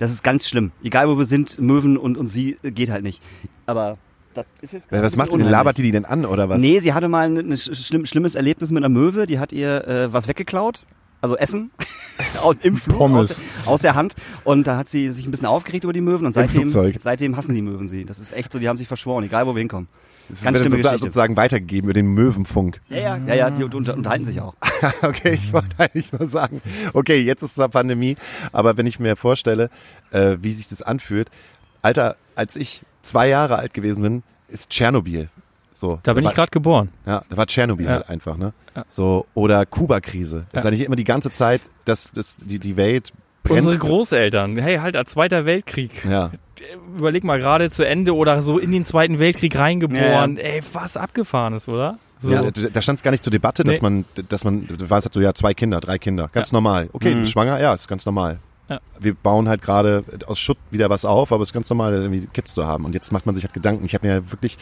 Das ist ganz schlimm. Egal wo wir sind, Möwen und, und sie äh, geht halt nicht. Aber das ist jetzt gerade was macht sie denn? Labert die die denn an, oder was? Nee, sie hatte mal ein, ein schlimm, schlimmes Erlebnis mit einer Möwe. Die hat ihr äh, was weggeklaut. Also Essen. aus, Im Flug. Pommes. Aus, aus der Hand. Und da hat sie sich ein bisschen aufgeregt über die Möwen. Und seitdem, seitdem hassen die Möwen sie. Das ist echt so, die haben sich verschworen, egal wo wir hinkommen. Das ganz wird schlimme sozusagen, weitergegeben über den Möwenfunk. Ja, ja, ja, ja die unter, unterhalten sich auch. Okay, ich wollte eigentlich nur sagen, okay, jetzt ist zwar Pandemie, aber wenn ich mir vorstelle, äh, wie sich das anfühlt, Alter, als ich zwei Jahre alt gewesen bin, ist Tschernobyl. So, Da bin war, ich gerade geboren. Ja, da war Tschernobyl Ja. halt einfach, ne? Ja. So, oder Kuba-Krise. Das ist Ja. eigentlich immer die ganze Zeit, dass, dass die, die Welt brennt. Unsere Großeltern, hey, halt, als Zweiter Weltkrieg. ja. Überleg mal, gerade zu Ende oder so in den Zweiten Weltkrieg reingeboren. Ey, was abgefahren ist, oder? So. Ja, da stand es gar nicht zur Debatte, dass Nee. man, dass man, du weißt halt so, ja, zwei Kinder, drei Kinder, ganz normal. Okay, du bist schwanger, ja, ist ganz normal. Ja. Wir bauen halt gerade aus Schutt wieder was auf, aber es ist ganz normal, irgendwie Kids zu haben. Und jetzt macht man sich halt Gedanken. Ich habe mir wirklich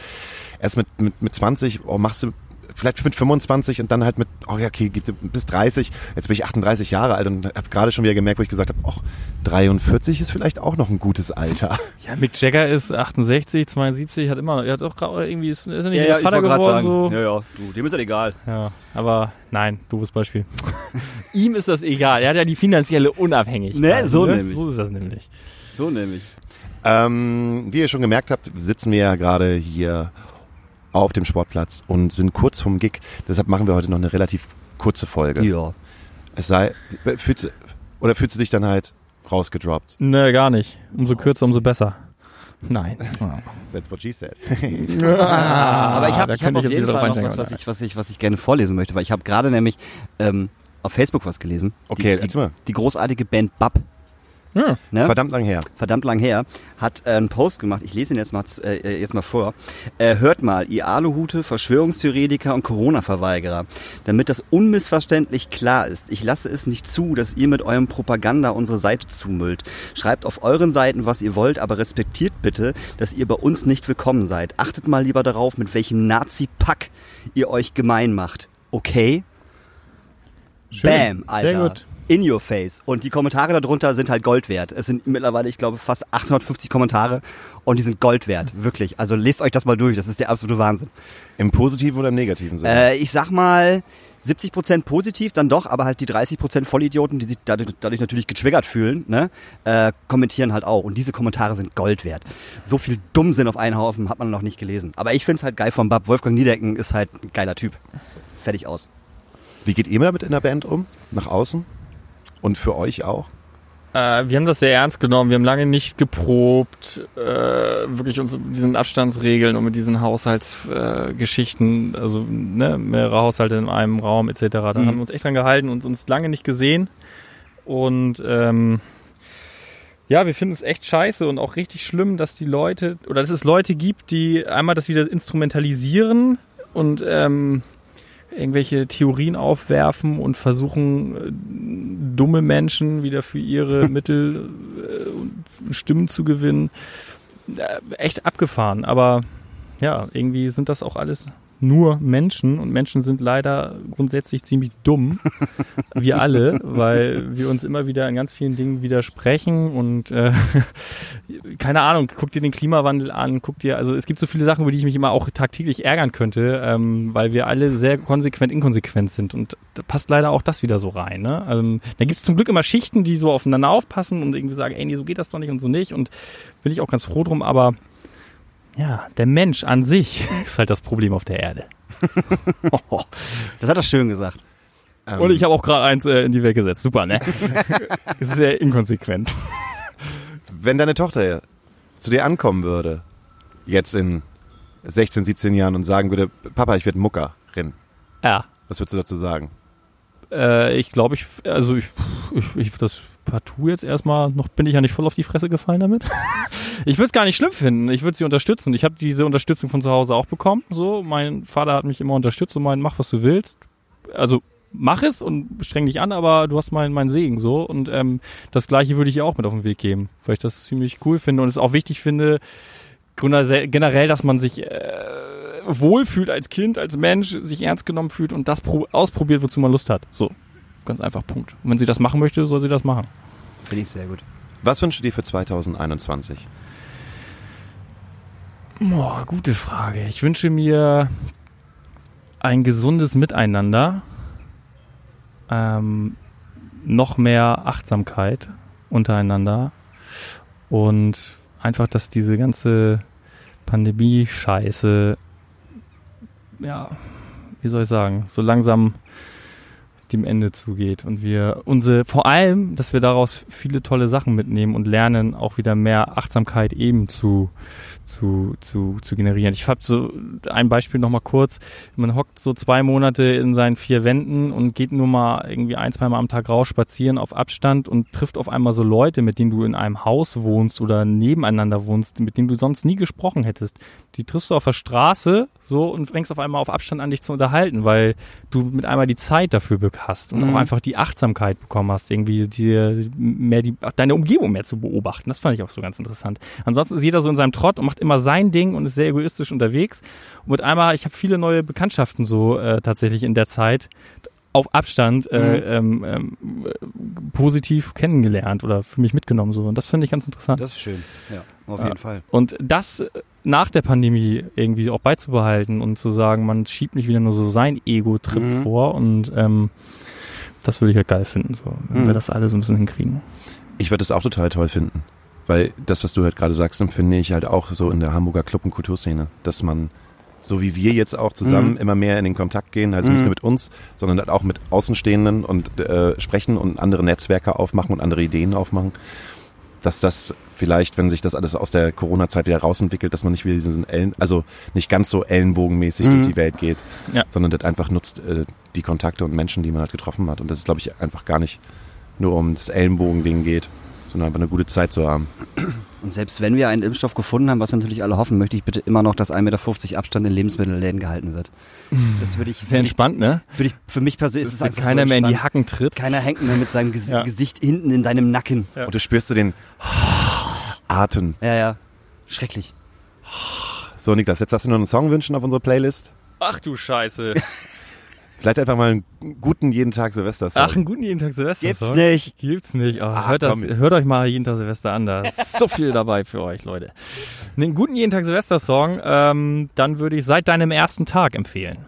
erst mit, mit, mit 20, oh, machst du vielleicht mit 25 und dann halt mit, oh ja, okay, gibt bis 30. Jetzt bin ich 38 Jahre alt und habe gerade schon wieder gemerkt, wo ich gesagt habe, ach, 43 ist vielleicht auch noch ein gutes Alter. Ja, Mick Jagger ist 68, 72, hat immer, er hat auch gerade irgendwie, ist, ist er nicht wieder Vater wollte geworden, so. Ja, ja, du, dem ist das egal. Ja, aber nein, doofes Beispiel. Ihm ist das egal. Er hat ja die finanzielle Unabhängigkeit. Ne, so nämlich. So ist das nämlich. So nämlich. Ähm, wie ihr schon gemerkt habt, sitzen wir ja gerade hier auf dem Sportplatz und sind kurz vom Gig. Deshalb machen wir heute noch eine relativ kurze Folge. Ja. Es sei, fühlst du, oder fühlst du dich dann halt rausgedroppt? Ne, gar nicht. Umso kürzer, umso besser. Nein. That's what she said. aber ich habe ich hab auf jeden Fall noch was, was ich, was, ich, was ich gerne vorlesen möchte, weil ich habe gerade nämlich ähm, auf Facebook was gelesen. Okay, die, erzähl mal. die, die großartige Band Bab, Ja. ne? Verdammt lang her. verdammt lang her, hat äh, einen Post gemacht, ich lese ihn jetzt mal, äh, jetzt mal vor. Äh, hört mal, ihr Aluhute, Verschwörungstheoretiker und Corona-Verweigerer, damit das unmissverständlich klar ist. Ich lasse es nicht zu, dass ihr mit eurem Propaganda unsere Seite zumüllt. Schreibt auf euren Seiten, was ihr wollt, aber respektiert bitte, dass ihr bei uns nicht willkommen seid. Achtet mal lieber darauf, mit welchem Nazi-Pack ihr euch gemein macht. Okay? Schön. Bam, Alter. Sehr gut. In your face. Und die Kommentare darunter sind halt Gold wert. Es sind mittlerweile, ich glaube, fast 850 Kommentare und die sind Gold wert. Wirklich. Also lest euch das mal durch. Das ist der absolute Wahnsinn. Im positiven oder im negativen Sinne? Äh, ich sag mal, 70% positiv, dann doch, aber halt die 30% Vollidioten, die sich dadurch, dadurch natürlich getriggert fühlen, ne, äh, kommentieren halt auch. Und diese Kommentare sind Gold wert. So viel Dummsinn auf einen Haufen hat man noch nicht gelesen. Aber ich find's halt geil vom Bab. Wolfgang Niedecken ist halt ein geiler Typ. So, fertig aus. Wie geht ihr damit in der Band um? Nach außen? Und für euch auch? Äh, wir haben das sehr ernst genommen. Wir haben lange nicht geprobt, äh, wirklich uns mit diesen Abstandsregeln und mit diesen Haushaltsgeschichten, äh, also ne, mehrere Haushalte in einem Raum etc. Da haben wir uns echt dran gehalten und uns lange nicht gesehen. Und ähm, ja, wir finden es echt scheiße und auch richtig schlimm, dass die Leute oder dass es Leute gibt, die einmal das wieder instrumentalisieren und ähm, irgendwelche Theorien aufwerfen und versuchen, äh, dumme Menschen wieder für ihre Mittel äh, und Stimmen zu gewinnen. Äh, echt abgefahren. Aber ja, irgendwie sind das auch alles nur Menschen und Menschen sind leider grundsätzlich ziemlich dumm. wir alle, weil wir uns immer wieder in ganz vielen Dingen widersprechen und äh, keine Ahnung, guck dir den Klimawandel an, guck dir, also es gibt so viele Sachen, über die ich mich immer auch tagtäglich ärgern könnte, ähm, weil wir alle sehr konsequent inkonsequent sind und da passt leider auch das wieder so rein. Ne? Ähm, da gibt es zum Glück immer Schichten, die so aufeinander aufpassen und irgendwie sagen, ey, nee, so geht das doch nicht und so nicht und bin ich auch ganz froh drum, aber ja, der Mensch an sich ist halt das Problem auf der Erde. Das hat er schön gesagt. Ähm, Und ich habe auch gerade eins äh, in die Welt gesetzt. Super, ne? ist sehr inkonsequent. wenn deine Tochter zu dir ankommen würde, jetzt in 16, 17 Jahren und sagen würde, Papa, ich werde Muckerin, Ja. was würdest du dazu sagen? Äh, ich glaube, ich, also ich, ich, ich das partout jetzt erstmal, noch bin ich ja nicht voll auf die Fresse gefallen damit. ich würde es gar nicht schlimm finden. Ich würde sie unterstützen. Ich habe diese Unterstützung von zu Hause auch bekommen. So, mein Vater hat mich immer unterstützt und meint, mach was du willst. Also mach es und streng dich an, aber du hast meinen mein Segen so. Und ähm, das gleiche würde ich ihr auch mit auf den Weg geben, weil ich das ziemlich cool finde und es auch wichtig finde, generell, dass man sich äh, wohlfühlt als Kind, als Mensch, sich ernst genommen fühlt und das pro ausprobiert, wozu man Lust hat. So, ganz einfach, Punkt. Und wenn sie das machen möchte, soll sie das machen. Finde ich sehr gut. Was wünschst du dir für 2021? Boah, gute Frage. Ich wünsche mir ein gesundes Miteinander, ähm, noch mehr Achtsamkeit untereinander und einfach, dass diese ganze Pandemie-Scheiße, ja, wie soll ich sagen, so langsam dem Ende zugeht und wir unsere, vor allem, dass wir daraus viele tolle Sachen mitnehmen und lernen, auch wieder mehr Achtsamkeit eben zu, zu, zu, zu generieren. Ich habe so ein Beispiel nochmal kurz. Man hockt so zwei Monate in seinen vier Wänden und geht nur mal irgendwie ein, zwei Mal am Tag raus spazieren auf Abstand und trifft auf einmal so Leute, mit denen du in einem Haus wohnst oder nebeneinander wohnst, mit denen du sonst nie gesprochen hättest. Die triffst du auf der Straße so und fängst auf einmal auf Abstand an, dich zu unterhalten, weil du mit einmal die Zeit dafür hast und Mhm. auch einfach die Achtsamkeit bekommen hast, irgendwie dir mehr die, deine Umgebung mehr zu beobachten. Das fand ich auch so ganz interessant. Ansonsten ist jeder so in seinem Trott und macht immer sein Ding und ist sehr egoistisch unterwegs. Und mit einmal, ich habe viele neue Bekanntschaften so äh, tatsächlich in der Zeit auf Abstand äh, ähm, ähm, äh, positiv kennengelernt oder für mich mitgenommen so und das finde ich ganz interessant. Das ist schön. Ja, auf jeden Fall. Und das äh, nach der Pandemie irgendwie auch beizubehalten und zu sagen, man schiebt nicht wieder nur so sein Ego-Trip Mhm. vor und ähm, das würde ich halt geil finden, so, wenn Mhm. wir das alle so ein bisschen hinkriegen. Ich würde es auch total toll finden. Weil das, was du halt gerade sagst, empfinde ich halt auch so in der Hamburger Club- und Kulturszene. Dass man, so wie wir jetzt auch zusammen Mhm. immer mehr in den Kontakt gehen, also nicht Mhm. nur mit uns, sondern halt auch mit Außenstehenden und äh, sprechen und andere Netzwerke aufmachen und andere Ideen aufmachen. Dass das vielleicht, wenn sich das alles aus der Corona-Zeit wieder rausentwickelt, dass man nicht wieder diesen Ellen, also nicht ganz so ellenbogenmäßig Mhm. durch die Welt geht, Ja. sondern das einfach nutzt äh, die Kontakte und Menschen, die man halt getroffen hat. Und das ist, glaube ich, einfach gar nicht nur um das Ellenbogending geht, sondern einfach eine gute Zeit zu haben. Und selbst wenn wir einen Impfstoff gefunden haben, was wir natürlich alle hoffen, möchte ich bitte immer noch, dass 1,50 Meter Abstand in Lebensmittelläden gehalten wird. Das würde ich, Sehr entspannt, ne? für, dich, für mich persönlich ist es Dass einfach keiner so mehr in die. Hacken tritt. Keiner hängt mehr mit seinem Ges Ja. Gesicht hinten in deinem Nacken. Ja. Und du spürst so den Atem. Ja, ja. Schrecklich. So, Niklas, jetzt darfst du nur einen Song wünschen auf unsere Playlist. Ach du Scheiße. Vielleicht einfach mal einen guten jeden Tag Silvester-Song. Ach, einen guten jeden Tag Silvester. Gibt's Song? nicht. Gibt's nicht. Oh, Ah, hört, das, hört euch mal jeden Tag Silvester an. Da ist so viel dabei für euch, Leute. Einen guten jeden Tag Silvester-Song, ähm, dann würde ich seit deinem ersten Tag empfehlen.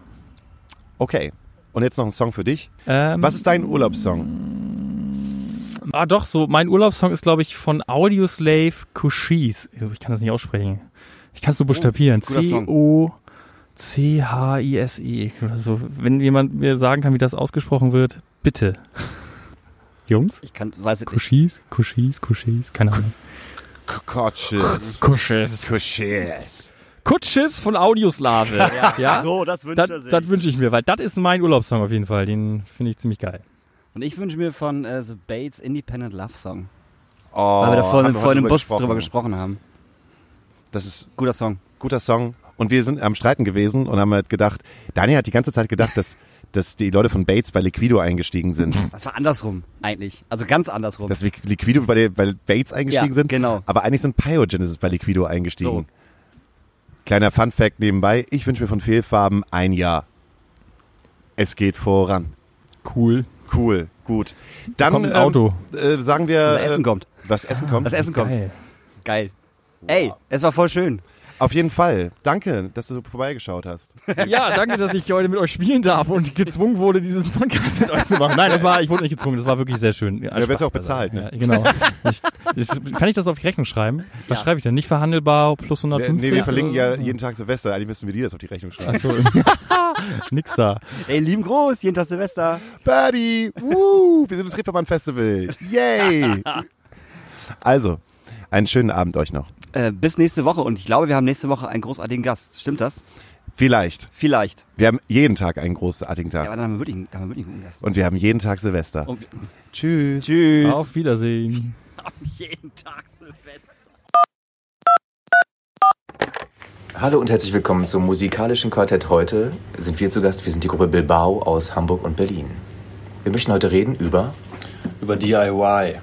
Okay. Und jetzt noch ein Song für dich. Ähm, Was ist dein Urlaubssong? Ah, doch, so, mein Urlaubssong ist, glaube ich, von Audioslave Kushis. Ich kann das nicht aussprechen. Ich kann es nur buchstabieren. guter Song. C-O-C-H-I-S-I oder so. Wenn jemand mir sagen kann, wie das ausgesprochen wird, bitte. Jungs? Ich kann, weiß es nicht. Kushis, Kushis, Kushis, keine Ahnung. Kotschis. Kushis. Kushis. Kutschis von Audioslave. Ja, So, das wünscht Das, er sich. das wünsche ich mir, weil das ist mein Urlaubssong auf jeden Fall. Den finde ich ziemlich geil. Und ich wünsche mir von äh, The Bates Independent Love Song. Oh, weil wir da vorhin, wir vorhin im Bus drüber gesprochen haben. Das ist Guter Song. guter Song. Und wir sind am Streiten gewesen und haben halt gedacht, Daniel hat die ganze Zeit gedacht, dass, dass die Leute von Bates bei Liquido eingestiegen sind. Das war andersrum, eigentlich. Also ganz andersrum. dass Li- Liquido bei, bei Bates eingestiegen Ja, sind. genau. Aber eigentlich sind Pyogenesis bei Liquido eingestiegen. So. Kleiner Fun Fact nebenbei. Ich wünsche mir von Fehlfarben ein Jahr. Es geht voran. Cool. Cool, gut. Dann kommt ein Auto. Ähm, äh, sagen wir, das Essen äh, kommt. was Essen kommt. Das Essen kommt. Geil. Geil. Ey, es war voll schön. Auf jeden Fall. Danke, dass du vorbeigeschaut hast. Ja, danke, dass ich heute mit euch spielen darf und gezwungen wurde, diesen Podcast mit euch zu machen. Nein, das war, ich wurde nicht gezwungen, das war wirklich sehr schön. Ja, wirst Spaß auch bezahlt, ne? Ja, genau. Ich, ich, kann ich das auf die Rechnung schreiben? Was Ja. schreibe ich denn? Nicht verhandelbar plus Wir, 150? nee, wir verlinken ja jeden Tag Silvester. Eigentlich müssen wir dir das auf die Rechnung schreiben. Achso. Nix da. Ey, lieben Gruß, jeden Tag Silvester. Buddy! Woo! Wir sind das Reeperbahn Festival. Yay! Also, einen schönen Abend euch noch. Äh, bis nächste Woche und ich glaube, wir haben nächste Woche einen großartigen Gast. Stimmt das? Vielleicht. Vielleicht. Wir haben jeden Tag einen großartigen Ja, Tag. aber dann haben wir wirklich, dann haben wir wirklich einen guten Gast. Und wir haben jeden Tag Silvester. Und Tschüss. tschüss. Auf Wiedersehen. jeden Tag Silvester. Hallo und herzlich willkommen zum musikalischen Quartett. Heute sind wir zu Gast. Wir sind die Gruppe Bilbao aus Hamburg und Berlin. Wir möchten heute reden über über DIY.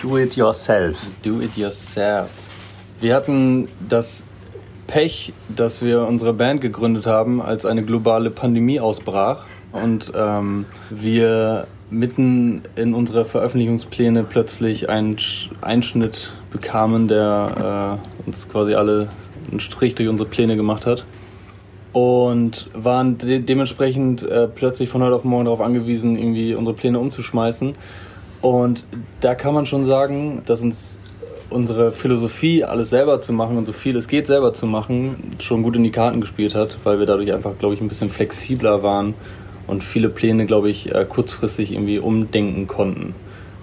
Do It Yourself. Do it yourself. Wir hatten das Pech, dass wir unsere Band gegründet haben, als eine globale Pandemie ausbrach und ähm, wir mitten in unsere Veröffentlichungspläne plötzlich einen Sch- Einschnitt bekamen, der äh, uns quasi alle einen Strich durch unsere Pläne gemacht hat. Und waren de dementsprechend äh, plötzlich von heute auf morgen darauf angewiesen, irgendwie unsere Pläne umzuschmeißen. Und da kann man schon sagen, dass uns unsere Philosophie, alles selber zu machen und so viel es geht selber zu machen, schon gut in die Karten gespielt hat, weil wir dadurch einfach, glaube ich, ein bisschen flexibler waren und viele Pläne, glaube ich, äh, kurzfristig irgendwie umdenken konnten.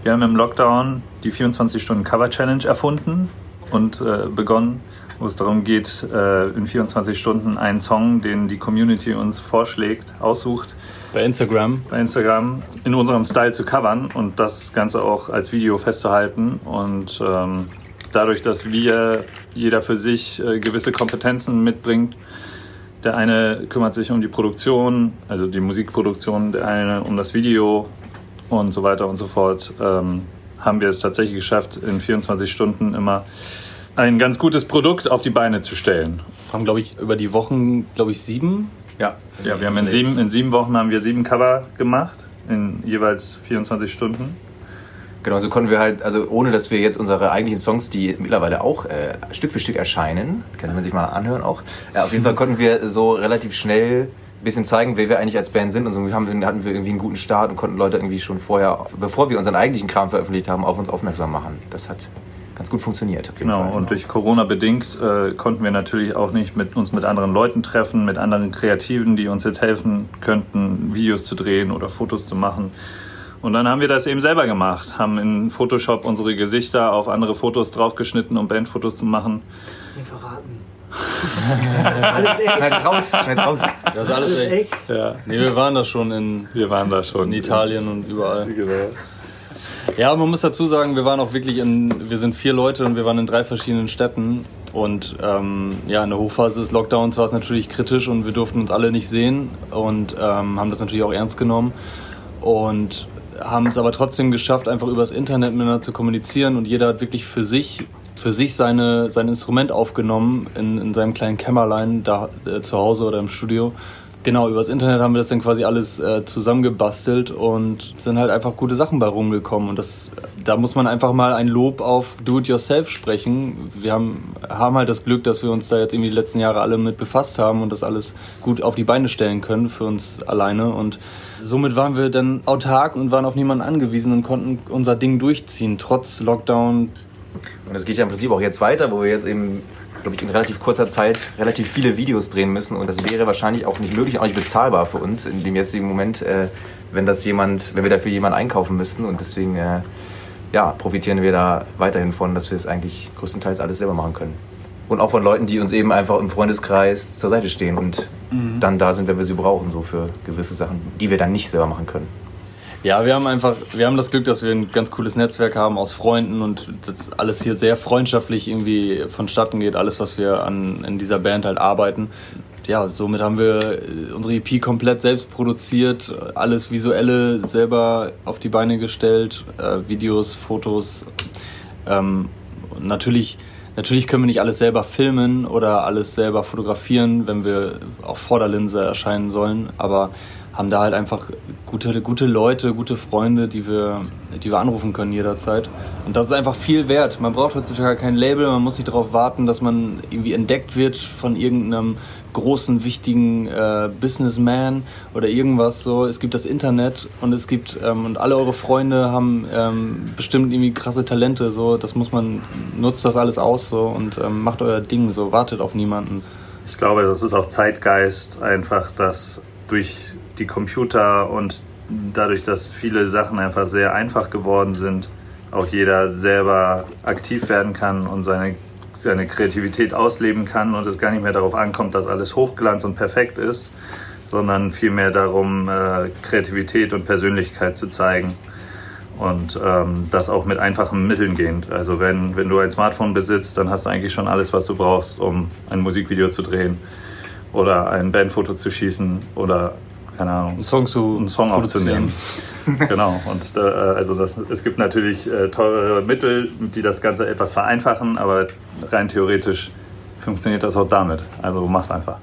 Wir haben im Lockdown die 24-Stunden-Cover-Challenge erfunden und äh, begonnen, wo es darum geht, äh, in 24 Stunden einen Song, den die Community uns vorschlägt, aussucht, Bei Instagram. bei Instagram in unserem Style zu covern und das Ganze auch als Video festzuhalten. Und ähm, dadurch, dass wir jeder für sich äh, gewisse Kompetenzen mitbringt, der eine kümmert sich um die Produktion, also die Musikproduktion, der eine um das Video und so weiter und so fort, ähm, haben wir es tatsächlich geschafft, in 24 Stunden immer ein ganz gutes Produkt auf die Beine zu stellen. Haben, glaube ich, über die Wochen, glaube ich, sieben. Ja. Ja, wir haben in sieben, in sieben Wochen haben wir sieben Cover gemacht, in jeweils 24 Stunden. Genau, so konnten wir halt, also ohne dass wir jetzt unsere eigentlichen Songs, die mittlerweile auch äh, Stück für Stück erscheinen, kann man sich mal anhören auch. Ja, auf jeden Fall konnten wir so relativ schnell ein bisschen zeigen, wer wir eigentlich als Band sind und so haben, hatten wir irgendwie einen guten Start und konnten Leute irgendwie schon vorher, bevor wir unseren eigentlichen Kram veröffentlicht haben, auf uns aufmerksam machen. Das hat ganz gut funktioniert. Genau, Fall. und durch Corona bedingt äh, konnten wir natürlich auch nicht mit uns mit anderen Leuten treffen, mit anderen Kreativen, die uns jetzt helfen könnten, Videos zu drehen oder Fotos zu machen. Und dann haben wir das eben selber gemacht, haben in Photoshop unsere Gesichter auf andere Fotos draufgeschnitten, um Bandfotos zu machen. Sie verraten. Schneid es raus, schneid es raus. Das ist alles echt. Ja, Nee, wir waren da schon in, wir waren da schon. in Italien und überall. Genau. Ja, man muss dazu sagen, wir waren auch wirklich in, wir sind vier Leute und wir waren in drei verschiedenen Städten. Und ähm, ja, in der Hochphase des Lockdowns war es natürlich kritisch und wir durften uns alle nicht sehen und ähm, haben das natürlich auch ernst genommen. Und haben es aber trotzdem geschafft, einfach übers Internet miteinander zu kommunizieren und jeder hat wirklich für sich für sich seine, sein Instrument aufgenommen in, in seinem kleinen Kämmerlein da äh, zu Hause oder im Studio. Genau, übers Internet haben wir das dann quasi alles äh, zusammengebastelt und sind halt einfach gute Sachen bei rumgekommen. Und das, da muss man einfach mal ein Lob auf Do-it-yourself sprechen. Wir haben, haben halt das Glück, dass wir uns da jetzt irgendwie die letzten Jahre alle mit befasst haben und das alles gut auf die Beine stellen können für uns alleine. Und somit waren wir dann autark und waren auf niemanden angewiesen und konnten unser Ding durchziehen, trotz Lockdown, Und es geht ja im Prinzip auch jetzt weiter, wo wir jetzt eben, glaube ich, in relativ kurzer Zeit relativ viele Videos drehen müssen. Und das wäre wahrscheinlich auch nicht möglich, auch nicht bezahlbar für uns in dem jetzigen Moment, äh, wenn das jemand, wenn wir dafür jemanden einkaufen müssten. Und deswegen, äh, ja, profitieren wir da weiterhin von, dass wir es eigentlich größtenteils alles selber machen können. Und auch von Leuten, die uns eben einfach im Freundeskreis zur Seite stehen und dann da sind, wenn wir sie brauchen, so für gewisse Sachen, die wir dann nicht selber machen können. Ja, wir haben einfach, wir haben das Glück, dass wir ein ganz cooles Netzwerk haben aus Freunden und das alles hier sehr freundschaftlich irgendwie vonstatten geht, alles, was wir an, in dieser Band halt arbeiten. Ja, somit haben wir äh, unsere EP komplett selbst produziert, alles Visuelle selber auf die Beine gestellt, äh, Videos, Fotos. Ähm, natürlich, natürlich können wir nicht alles selber filmen oder alles selber fotografieren, wenn wir auf Vorderlinse erscheinen sollen, aber haben da halt einfach gute, gute Leute, gute Freunde, die wir, die wir anrufen können jederzeit. Und das ist einfach viel wert. Man braucht heutzutage kein Label, man muss nicht darauf warten, dass man irgendwie entdeckt wird von irgendeinem großen, wichtigen äh, Businessman oder irgendwas so. Es gibt das Internet und es gibt, ähm, und alle eure Freunde haben ähm, bestimmt irgendwie krasse Talente, so. Das muss man, nutzt das alles aus so und ähm, macht euer Ding so, wartet auf niemanden. Ich glaube, das ist auch Zeitgeist einfach, dass durch die Computer und dadurch, dass viele Sachen einfach sehr einfach geworden sind, auch jeder selber aktiv werden kann und seine, seine Kreativität ausleben kann und es gar nicht mehr darauf ankommt, dass alles Hochglanz und perfekt ist, sondern vielmehr darum, äh, Kreativität und Persönlichkeit zu zeigen. Und ähm, das auch mit einfachen Mitteln gehend. Also wenn, wenn du ein Smartphone besitzt, dann hast du eigentlich schon alles, was du brauchst, um ein Musikvideo zu drehen oder ein Bandfoto zu schießen oder keine Ahnung, Einen Song zu einen Song aufzunehmen. genau. Und äh, also das, es gibt natürlich äh, teure Mittel, die das Ganze etwas vereinfachen, aber rein theoretisch funktioniert das auch damit. Also mach's einfach.